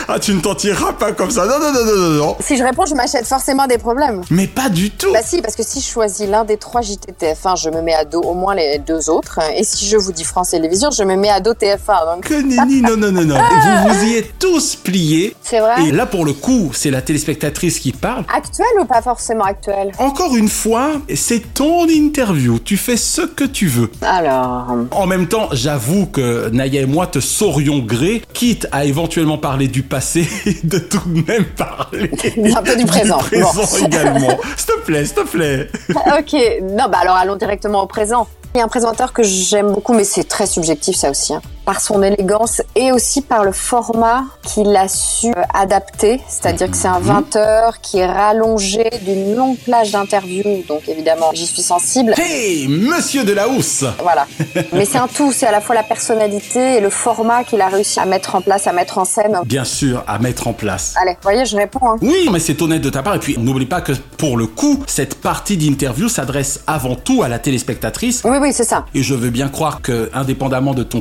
Ah, tu ne t'en tireras pas comme ça. Non, non, non, non, non, non. si je réponds, je m'achète forcément des problèmes. Mais pas du tout. Bah si, parce que si je choisis l'un des trois JTTF1, je me mets à dos au moins les deux autres. Et si je vous dis France Télévisions, je me mets à dos TF1. Donc... Que nenni, non, non, non, non. Vous vous y êtes tous pliés. C'est vrai Et là, pour le coup, c'est la téléspectatrice qui parle. Actuel ou pas forcément actuel Encore une fois, c'est ton interview. Tu fais ce que tu veux. Alors, En même temps, j'avoue que Naya et moi te saurions gré, quitte à éventuellement parler du passé, de tout de même parler un peu du présent. présent Bon. également. S'il te plaît, s'il te plaît. ok, non, bah alors allons directement au présent. Il y a un présentateur que j'aime beaucoup, mais c'est très subjectif ça aussi. hein. Par son élégance et aussi par le format qu'il a su euh, adapter. C'est-à-dire que c'est un 20 heures qui est rallongé d'une longue plage d'interviews. Donc évidemment, j'y suis sensible. Hey, monsieur de la housse Voilà. Mais c'est un tout, c'est à la fois la personnalité et le format qu'il a réussi à mettre en place, à mettre en scène. Bien sûr, à mettre en place. Allez, vous voyez, je réponds. Hein. Oui, mais c'est honnête de ta part. Et puis, n'oublie pas que pour le coup, cette partie d'interview s'adresse avant tout à la téléspectatrice. Oui, oui, c'est ça. Et je veux bien croire que, indépendamment de ton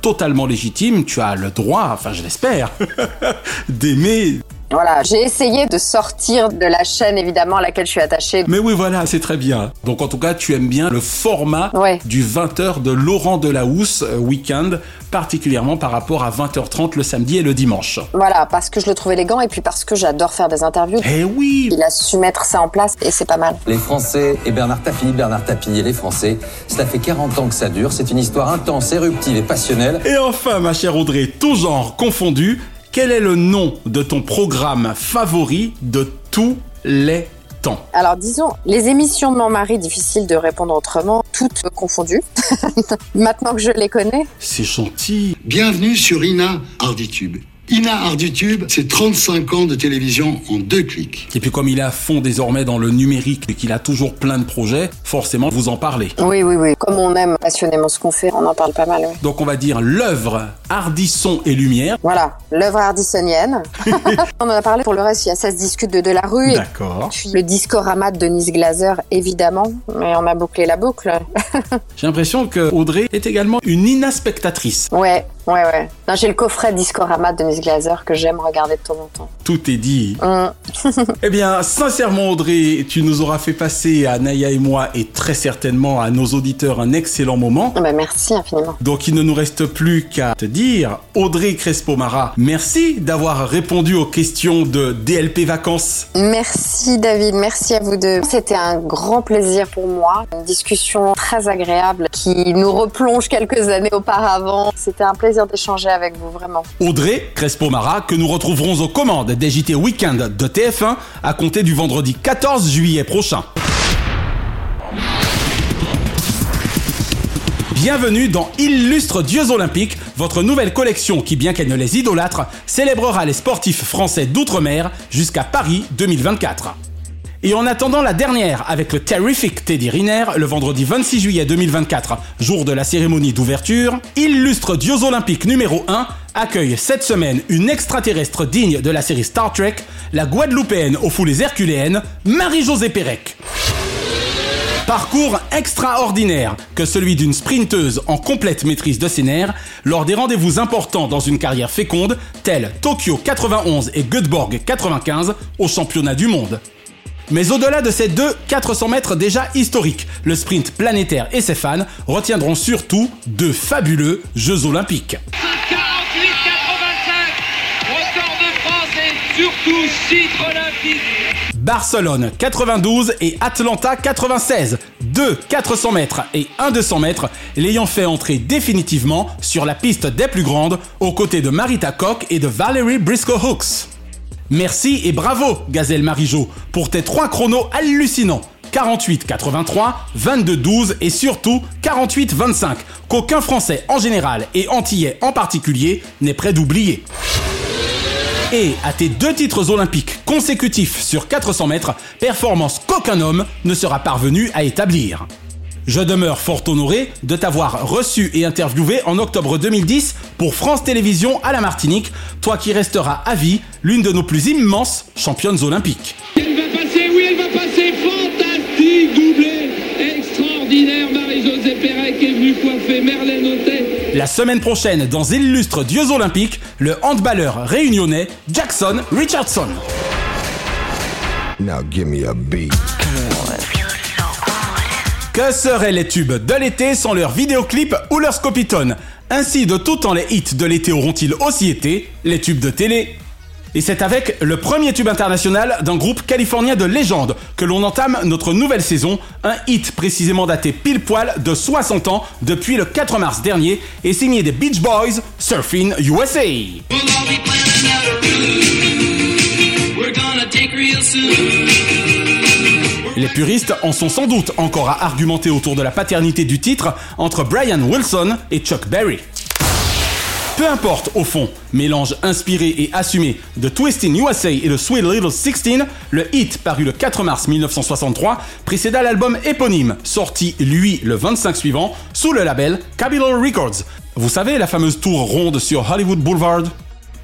totalement légitime, tu as le droit, enfin je l'espère, d'aimer. Voilà, j'ai essayé de sortir de la chaîne évidemment à laquelle je suis attachée. Mais oui, voilà, c'est très bien. Donc en tout cas, tu aimes bien le format Ouais. du 20h de Laurent Delahousse euh, week-end, particulièrement par rapport à 20h30 le samedi et le dimanche. Voilà, parce que je le trouve élégant et puis parce que j'adore faire des interviews. Eh oui Il a su mettre ça en place et c'est pas mal. Les Français et Bernard Tapie, Bernard Tapie et les Français. Cela fait 40 ans que ça dure. C'est une histoire intense, éruptive et passionnelle. Et enfin, ma chère Audrey, tout genre confondu, quel est le nom de ton programme favori de tous les temps? Alors disons, les émissions de mon mari, difficile de répondre autrement, toutes confondues. Maintenant que je les connais. C'est gentil. Bienvenue sur Ina Arditube. Ina Arditube, c'est 35 ans de télévision en deux clics. Et puis comme il est à fond désormais dans le numérique et qu'il a toujours plein de projets, forcément vous en parlez. Oui, oui, oui. Comme on aime passionnément ce qu'on fait, on en parle pas mal, oui. Donc on va dire l'œuvre Hardisson et Lumière. Voilà, l'œuvre hardissonienne. on en a parlé pour le reste, il y a Ça se discute de Delarue. et D'accord. Puis le discorama de Denise Glaser, évidemment. Mais on a bouclé la boucle. J'ai l'impression que Audrey est également une inaspectatrice. ouais, ouais, ouais. Non, J'ai le coffret discorama de Denise Glaser que j'aime regarder de temps en temps. Tout est dit. Hum. Eh bien, sincèrement, Audrey, tu nous auras fait passer à Naya et moi et très certainement à nos auditeurs un excellent moment. Ah bah, merci infiniment. Donc il ne nous reste plus qu'à te dire, Audrey Crespo-Mara, merci d'avoir répondu aux questions de DLP Vacances. Merci David, merci à vous deux. C'était un grand plaisir pour moi. Une discussion très agréable qui nous replonge quelques années auparavant. C'était un plaisir d'échanger avec vous, vraiment. Audrey Crespo-Mara, que nous retrouverons aux commandes des JT Weekend de TF1 à compter du vendredi 14 juillet prochain. Bienvenue dans Illustre Dieux Olympiques, votre nouvelle collection qui, bien qu'elle ne les idolâtre, célébrera les sportifs français d'outre-mer jusqu'à Paris 2024. Et en attendant la dernière avec le Terrific Teddy Riner, le vendredi 26 juillet 2024, jour de la cérémonie d'ouverture, Illustre Dieux Olympiques numéro 1 accueille cette semaine une extraterrestre digne de la série Star Trek, la Guadeloupéenne aux foulées herculéennes, Marie-Josée Pérec. Parcours extraordinaire que celui d'une sprinteuse en complète maîtrise de ses lors des rendez-vous importants dans une carrière féconde tels Tokyo 91 et Göteborg 95 au championnat du monde. Mais au-delà de ces deux 400 mètres déjà historiques, le sprint planétaire et ses fans retiendront surtout deux fabuleux Jeux Olympiques. 48-85, record de France et surtout titre olympique. Barcelone 92 et Atlanta 96, deux 400 mètres et un 200 mètres, l'ayant fait entrer définitivement sur la piste des plus grandes aux côtés de Marita Koch et de Valerie Briscoe Hooks. Merci et bravo, Gazelle Marijo, pour tes trois chronos hallucinants. 48-83, 22-12 et surtout 48-25, qu'aucun Français en général et Antillais en particulier n'est prêt d'oublier. Et à tes deux titres olympiques consécutifs sur 400 mètres, performance qu'aucun homme ne sera parvenu à établir. Je demeure fort honoré de t'avoir reçu et interviewé en octobre 2010 pour France Télévisions à la Martinique, toi qui resteras à vie l'une de nos plus immenses championnes olympiques. Elle va passer, oui, elle va passer. Fantastique doublé. Extraordinaire. Marie-Josée Pérec est venue coiffer Merlène Autet. La semaine prochaine, dans Illustres Dieux Olympiques, le handballeur réunionnais Jackson Richardson. Now give me a beat. Que seraient les tubes de l'été sans leurs vidéoclips ou leurs scopitones Ainsi, de tout temps, les hits de l'été auront-ils aussi été les tubes de télé? Et c'est avec le premier tube international d'un groupe californien de légende que l'on entame notre nouvelle saison, un hit précisément daté pile poil de 60 ans depuis le 4 mars dernier et signé des Beach Boys, Surfing USA. Les puristes en sont sans doute encore à argumenter autour de la paternité du titre entre Brian Wilson et Chuck Berry. Peu importe au fond, mélange inspiré et assumé de Twisting USA et de Sweet Little 16, le hit paru le 4 mars 1963 précéda l'album éponyme, sorti lui le 25 suivant sous le label Capitol Records. Vous savez la fameuse tour ronde sur Hollywood Boulevard?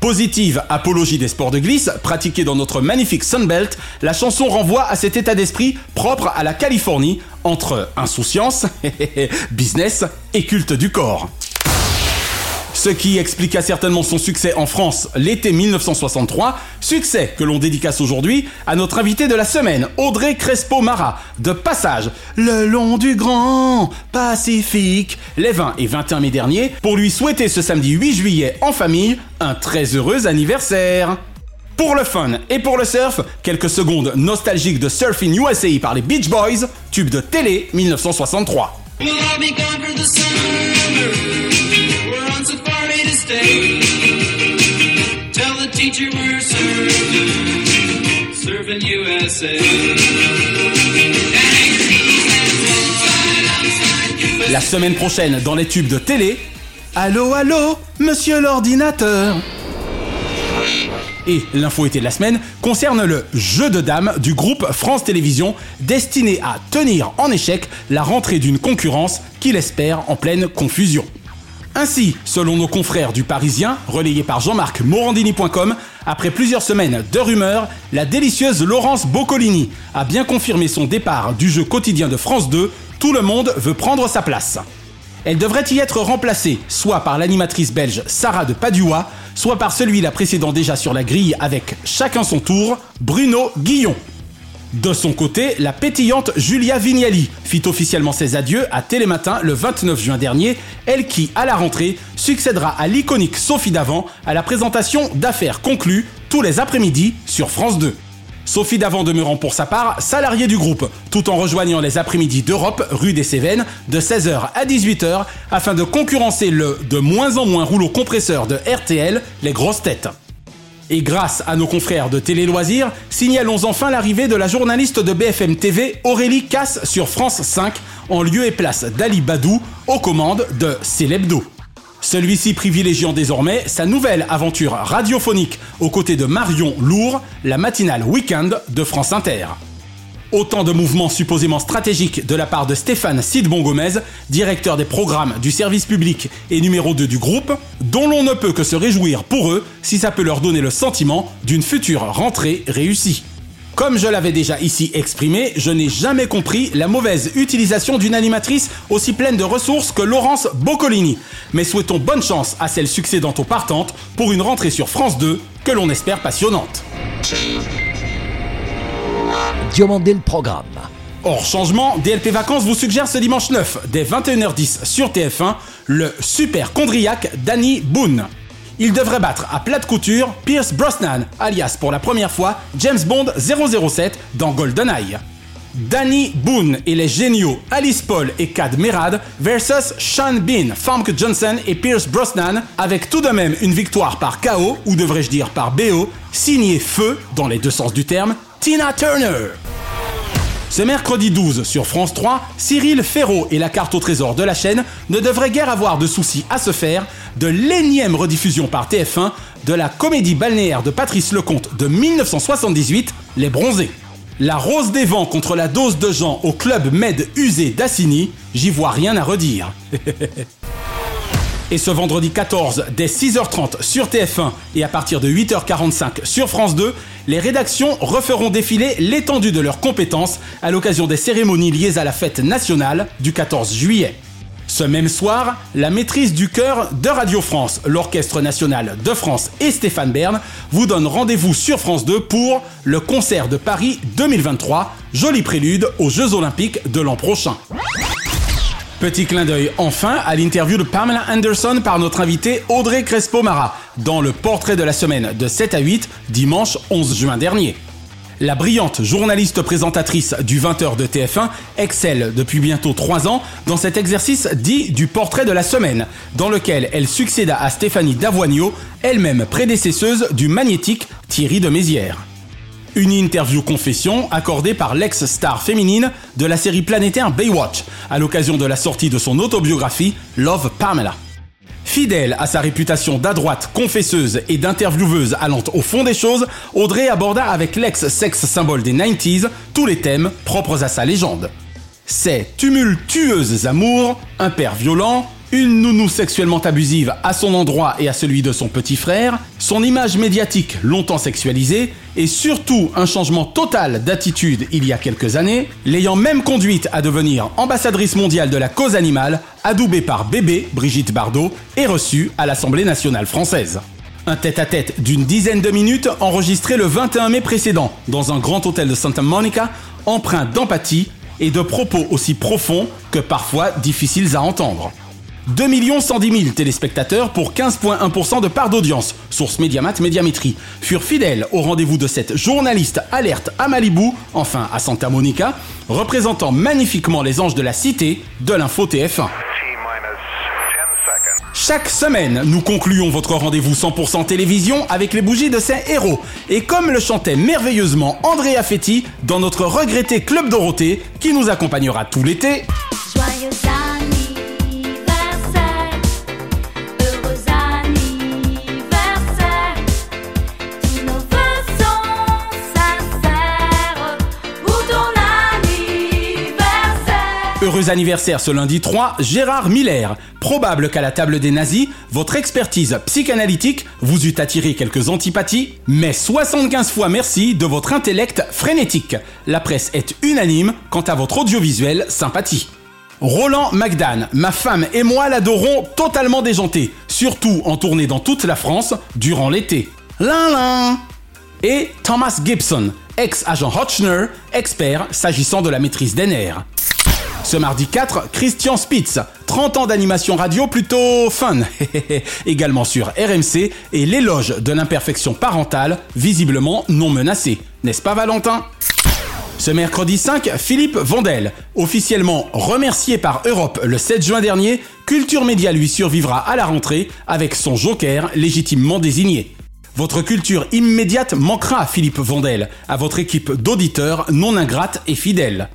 Positive apologie des sports de glisse pratiqués dans notre magnifique Sunbelt, la chanson renvoie à cet état d'esprit propre à la Californie entre insouciance, business et culte du corps. Ce qui expliqua certainement son succès en France l'été 1963, succès que l'on dédicace aujourd'hui à notre invité de la semaine, Audrey Crespo-Mara, de passage le long du grand Pacifique les 20 et 21 mai dernier pour lui souhaiter ce samedi 8 juillet en famille un très heureux anniversaire. Pour le fun et pour le surf, quelques secondes nostalgiques de Surfing USA par les Beach Boys, tube de télé 1963. Will La semaine prochaine dans les tubes de télé, Allô, allô, monsieur l'ordinateur. Et l'info été de la semaine concerne le jeu de dames du groupe France Télévisions destiné à tenir en échec la rentrée d'une concurrence qu'il espère en pleine confusion. Ainsi, selon nos confrères du Parisien, relayé par Jean-Marc Morandini.com, après plusieurs semaines de rumeurs, la délicieuse Laurence Boccolini a bien confirmé son départ du jeu quotidien de France 2, Tout le monde veut prendre sa place. Elle devrait y être remplacée soit par l'animatrice belge Sarah de Padua, soit par celui-là précédent déjà sur la grille avec chacun son tour, Bruno Guillon. De son côté, la pétillante Julia Vignali fit officiellement ses adieux à Télématin le 29 juin dernier, elle qui, à la rentrée, succédera à l'iconique Sophie Davant à la présentation d'affaires conclues tous les après-midi sur France 2. Sophie Davant demeurant pour sa part salariée du groupe, tout en rejoignant les après-midi d'Europe, rue des Cévennes, de 16h à 18h, afin de concurrencer le de moins en moins rouleau compresseur de RTL, les grosses têtes. Et grâce à nos confrères de Télé Loisirs, signalons enfin l'arrivée de la journaliste de BFM TV Aurélie Casse sur France 5, en lieu et place d'Ali Badou, aux commandes de Célébdo. Celui-ci privilégiant désormais sa nouvelle aventure radiophonique aux côtés de Marion Lourd, la matinale Weekend de France Inter. Autant de mouvements supposément stratégiques de la part de Stéphane Sidbon Gomez, directeur des programmes du service public et numéro 2 du groupe, dont l'on ne peut que se réjouir pour eux si ça peut leur donner le sentiment d'une future rentrée réussie. Comme je l'avais déjà ici exprimé, je n'ai jamais compris la mauvaise utilisation d'une animatrice aussi pleine de ressources que Laurence Boccolini. Mais souhaitons bonne chance à celle succédant aux partantes pour une rentrée sur France 2 que l'on espère passionnante. Diomandé le programme. Hors changement, DLP Vacances vous suggère ce dimanche 9, dès 21h10 sur TF1, le super chondriaque Danny Boone. Il devrait battre à plate couture Pierce Brosnan, alias pour la première fois James Bond 007 dans GoldenEye. Danny Boone et les géniaux Alice Paul et Cad Merad versus Sean Bean, Famke Johnson et Pierce Brosnan avec tout de même une victoire par KO, ou devrais-je dire par BO, signé Feu, dans les deux sens du terme, Tina Turner. Ce mercredi 12 sur France 3, Cyril Ferraud et la carte au trésor de la chaîne ne devraient guère avoir de soucis à se faire de l'énième rediffusion par TF1 de la comédie balnéaire de Patrice Lecomte de 1978, Les Bronzés. La rose des vents contre la dose de gens au club Med usé d'Assigny, j'y vois rien à redire. Et ce vendredi 14, dès 6h30 sur TF1 et à partir de 8h45 sur France 2, les rédactions referont défiler l'étendue de leurs compétences à l'occasion des cérémonies liées à la fête nationale du 14 juillet. Ce même soir, la maîtrise du chœur de Radio France, l'Orchestre national de France et Stéphane Bern vous donnent rendez-vous sur France 2 pour le concert de Paris 2023, joli prélude aux Jeux Olympiques de l'an prochain. Petit clin d'œil enfin à l'interview de Pamela Anderson par notre invité Audrey Crespo-Mara dans le portrait de la semaine de 7 à 8 dimanche 11 juin dernier. La brillante journaliste présentatrice du 20h de TF1 excelle depuis bientôt 3 ans dans cet exercice dit du portrait de la semaine, dans lequel elle succéda à Stéphanie Davoigneau, elle-même prédécesseuse du magnétique Thierry de Mézières. Une interview confession accordée par l'ex-star féminine de la série planétaire Baywatch à l'occasion de la sortie de son autobiographie Love Pamela. Fidèle à sa réputation d'adroite, confesseuse et d'intervieweuse allant au fond des choses, Audrey aborda avec l'ex-sexe symbole des 90s tous les thèmes propres à sa légende. Ses tumultueuses amours, un père violent, une nounou sexuellement abusive à son endroit et à celui de son petit frère, son image médiatique longtemps sexualisée, et surtout un changement total d'attitude il y a quelques années, l'ayant même conduite à devenir ambassadrice mondiale de la cause animale, adoubée par bébé Brigitte Bardot et reçue à l'Assemblée nationale française. Un tête-à-tête d'une dizaine de minutes enregistré le 21 mai précédent dans un grand hôtel de Santa Monica, empreint d'empathie et de propos aussi profonds que parfois difficiles à entendre. 2 110 000 téléspectateurs pour 15,1% de part d'audience, source Mediamat Médiamétrie, furent fidèles au rendez-vous de cette journaliste alerte à Malibu, enfin à Santa Monica, représentant magnifiquement les anges de la cité de l'info TF1. Chaque semaine, nous concluons votre rendez-vous 100% télévision avec les bougies de ces héros. Et comme le chantait merveilleusement Andrea Fetti dans notre regretté Club Dorothée, qui nous accompagnera tout l'été. Heureux anniversaire ce lundi 3, Gérard Miller. Probable qu'à la table des nazis, votre expertise psychanalytique vous eût attiré quelques antipathies, mais 75 fois merci de votre intellect frénétique. La presse est unanime quant à votre audiovisuel sympathie. Roland McDan, ma femme et moi l'adorons totalement déjanté, surtout en tournée dans toute la France durant l'été. Lin Et Thomas Gibson, ex-agent Hotchner, expert s'agissant de la maîtrise des nerfs. Ce mardi 4, Christian Spitz, 30 ans d'animation radio plutôt fun, également sur RMC, et l'éloge de l'imperfection parentale, visiblement non menacée. N'est-ce pas Valentin? Ce mercredi 5, Philippe Vandel, officiellement remercié par Europe le 7 juin dernier, Culture Média lui survivra à la rentrée avec son joker légitimement désigné. Votre culture immédiate manquera à Philippe Vandel, à votre équipe d'auditeurs non ingrates et fidèles.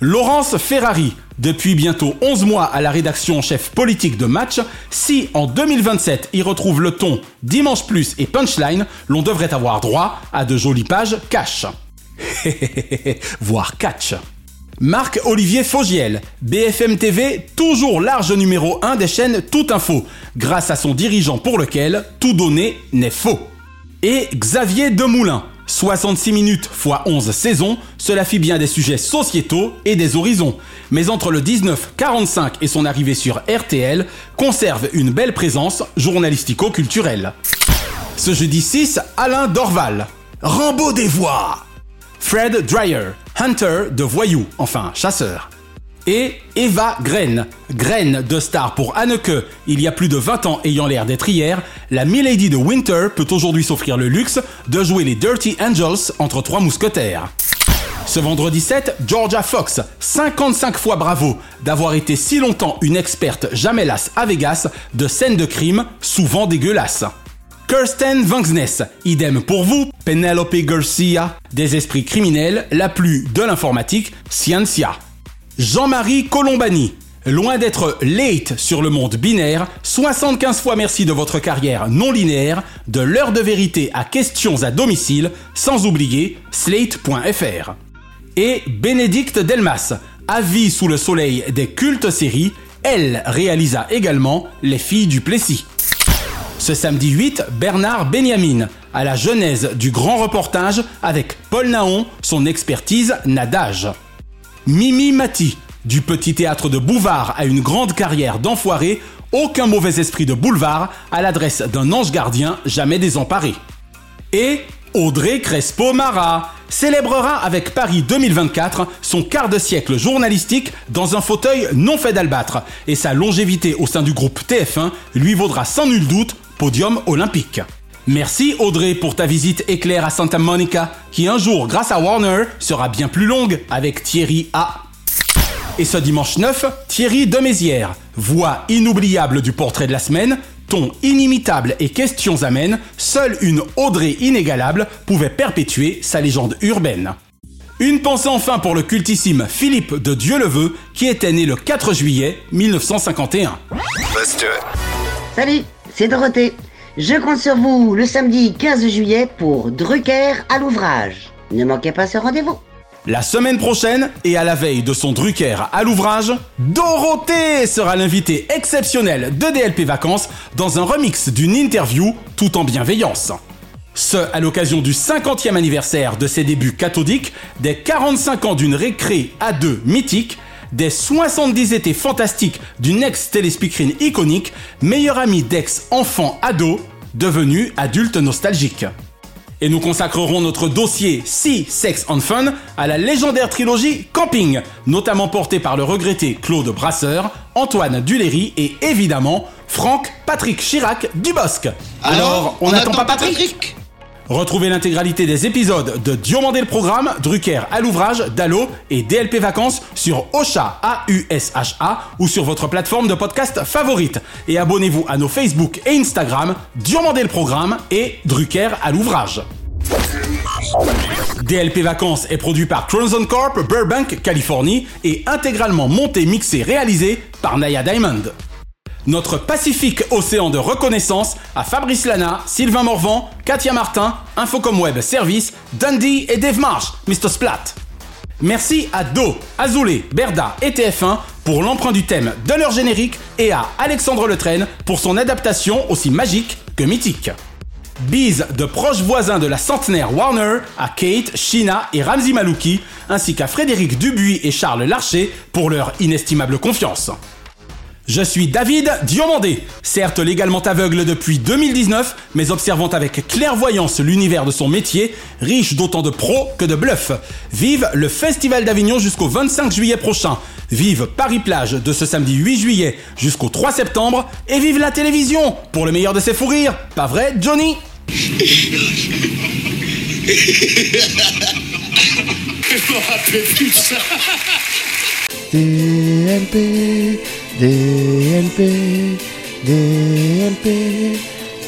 Laurence Ferrari, depuis bientôt 11 mois à la rédaction en chef politique de Match, si en 2027 il retrouve le ton Dimanche Plus et Punchline, l'on devrait avoir droit à de jolies pages cash. voire catch. Marc-Olivier Fogiel, BFM TV, toujours large numéro 1 des chaînes Tout Info, grâce à son dirigeant pour lequel tout donné n'est faux. Et Xavier Demoulin, 66 minutes x 11 saisons, cela fit bien des sujets sociétaux et des horizons. Mais entre le 1945 et son arrivée sur RTL, conserve une belle présence journalistico-culturelle. Ce jeudi 6, Alain Dorval. Rambo des voix Fred Dreyer, hunter de voyous, enfin chasseur. Et Eva Green, graine de star pour Anneke, il y a plus de 20 ans ayant l'air d'être hier, la Milady de Winter peut aujourd'hui s'offrir le luxe de jouer les Dirty Angels entre trois mousquetaires. Ce vendredi 7, Georgia Fox, 55 fois bravo d'avoir été si longtemps une experte jamais lasse à Vegas de scènes de crime souvent dégueulasses. Kirsten Vangsness, idem pour vous, Penelope Garcia, des esprits criminels, la plus de l'informatique, Scientia. Jean-Marie Colombani, loin d'être late sur le monde binaire, 75 fois merci de votre carrière non linéaire, de l'heure de vérité à questions à domicile, sans oublier slate.fr. Et Bénédicte Delmas, avis sous le soleil des cultes séries, elle réalisa également Les filles du Plessis. Ce samedi 8, Bernard Benjamin, à la genèse du grand reportage avec Paul Naon, son expertise nadage. Mimi Mati, du petit théâtre de Bouvard à une grande carrière d'enfoiré, aucun mauvais esprit de boulevard à l'adresse d'un ange gardien jamais désemparé. Et Audrey Crespo-Mara célébrera avec Paris 2024 son quart de siècle journalistique dans un fauteuil non fait d'albâtre et sa longévité au sein du groupe TF1 lui vaudra sans nul doute podium olympique. Merci Audrey pour ta visite éclair à Santa Monica qui un jour grâce à Warner sera bien plus longue avec Thierry A. Et ce dimanche 9, Thierry Demézières, voix inoubliable du portrait de la semaine, ton inimitable et questions amènes, seule une Audrey inégalable pouvait perpétuer sa légende urbaine. Une pensée enfin pour le cultissime Philippe de Dieu-le-Veut, qui était né le 4 juillet 1951. Salut, c'est Dorothée. Je compte sur vous le samedi 15 juillet pour Drucker à l'ouvrage. Ne manquez pas ce rendez-vous. La semaine prochaine, et à la veille de son Drucker à l'ouvrage, Dorothée sera l'invité exceptionnel de DLP Vacances dans un remix d'une interview tout en bienveillance. Ce à l'occasion du 50e anniversaire de ses débuts cathodiques, des 45 ans d'une récré à deux mythique, des 70 étés fantastiques d'une ex-téléspeakerine iconique, meilleure amie d'ex-enfant ado, devenu adulte nostalgique. Et nous consacrerons notre dossier Si Sex and Fun à la légendaire trilogie Camping, notamment portée par le regretté Claude Brasseur, Antoine Duléry et évidemment Franck Patrick Chirac Dubosc. Alors, on n'attend pas Patrick, Retrouvez l'intégralité des épisodes de Diomandé le Programme, Drucker à l'ouvrage, Dallo et DLP Vacances sur Ocha, A-U-S-H-A ou sur votre plateforme de podcast favorite. Et abonnez-vous à nos Facebook et Instagram, Diomandé le Programme et Drucker à l'ouvrage. DLP Vacances est produit par Crimson Corp, Burbank, Californie et intégralement monté, mixé, réalisé par Naya Diamond. Notre pacifique océan de reconnaissance à Fabrice Lana, Sylvain Morvan, Katia Martin, Infocom Web Service, Dundee et Dave Marsh, Mr. Splat. Merci à Do, Azoulay, Berda et TF1 pour l'emprunt du thème de leur générique et à Alexandre Letraine pour son adaptation aussi magique que mythique. Bise de proches voisins de la centenaire Warner à Kate, Shina et Ramzi Malouki, ainsi qu'à Frédéric Dubuis et Charles Larcher pour leur inestimable confiance. Je suis David Diomandé, certes légalement aveugle depuis 2019, mais observant avec clairvoyance l'univers de son métier, riche d'autant de pros que de bluffs. Vive le Festival d'Avignon jusqu'au 25 juillet prochain. Vive Paris-Plage de ce samedi 8 juillet jusqu'au 3 septembre. Et vive la télévision pour le meilleur de ses fous rires. Pas vrai, Johnny? DLP, DLP, DLP,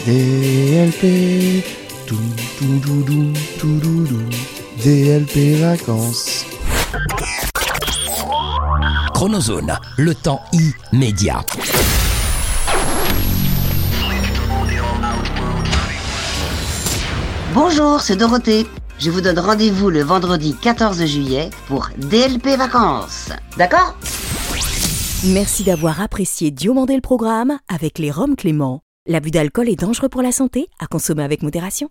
DLP, tout, tout, tout, tout, tout, tout, tout, DLP vacances. Chronozone, le temps immédiat. Bonjour, c'est Dorothée. Je vous donne rendez-vous le vendredi 14 juillet pour DLP Vacances. D'accord? Merci d'avoir apprécié Diomandé le programme avec les Roms Clément. L'abus d'alcool est dangereux pour la santé, à consommer avec modération.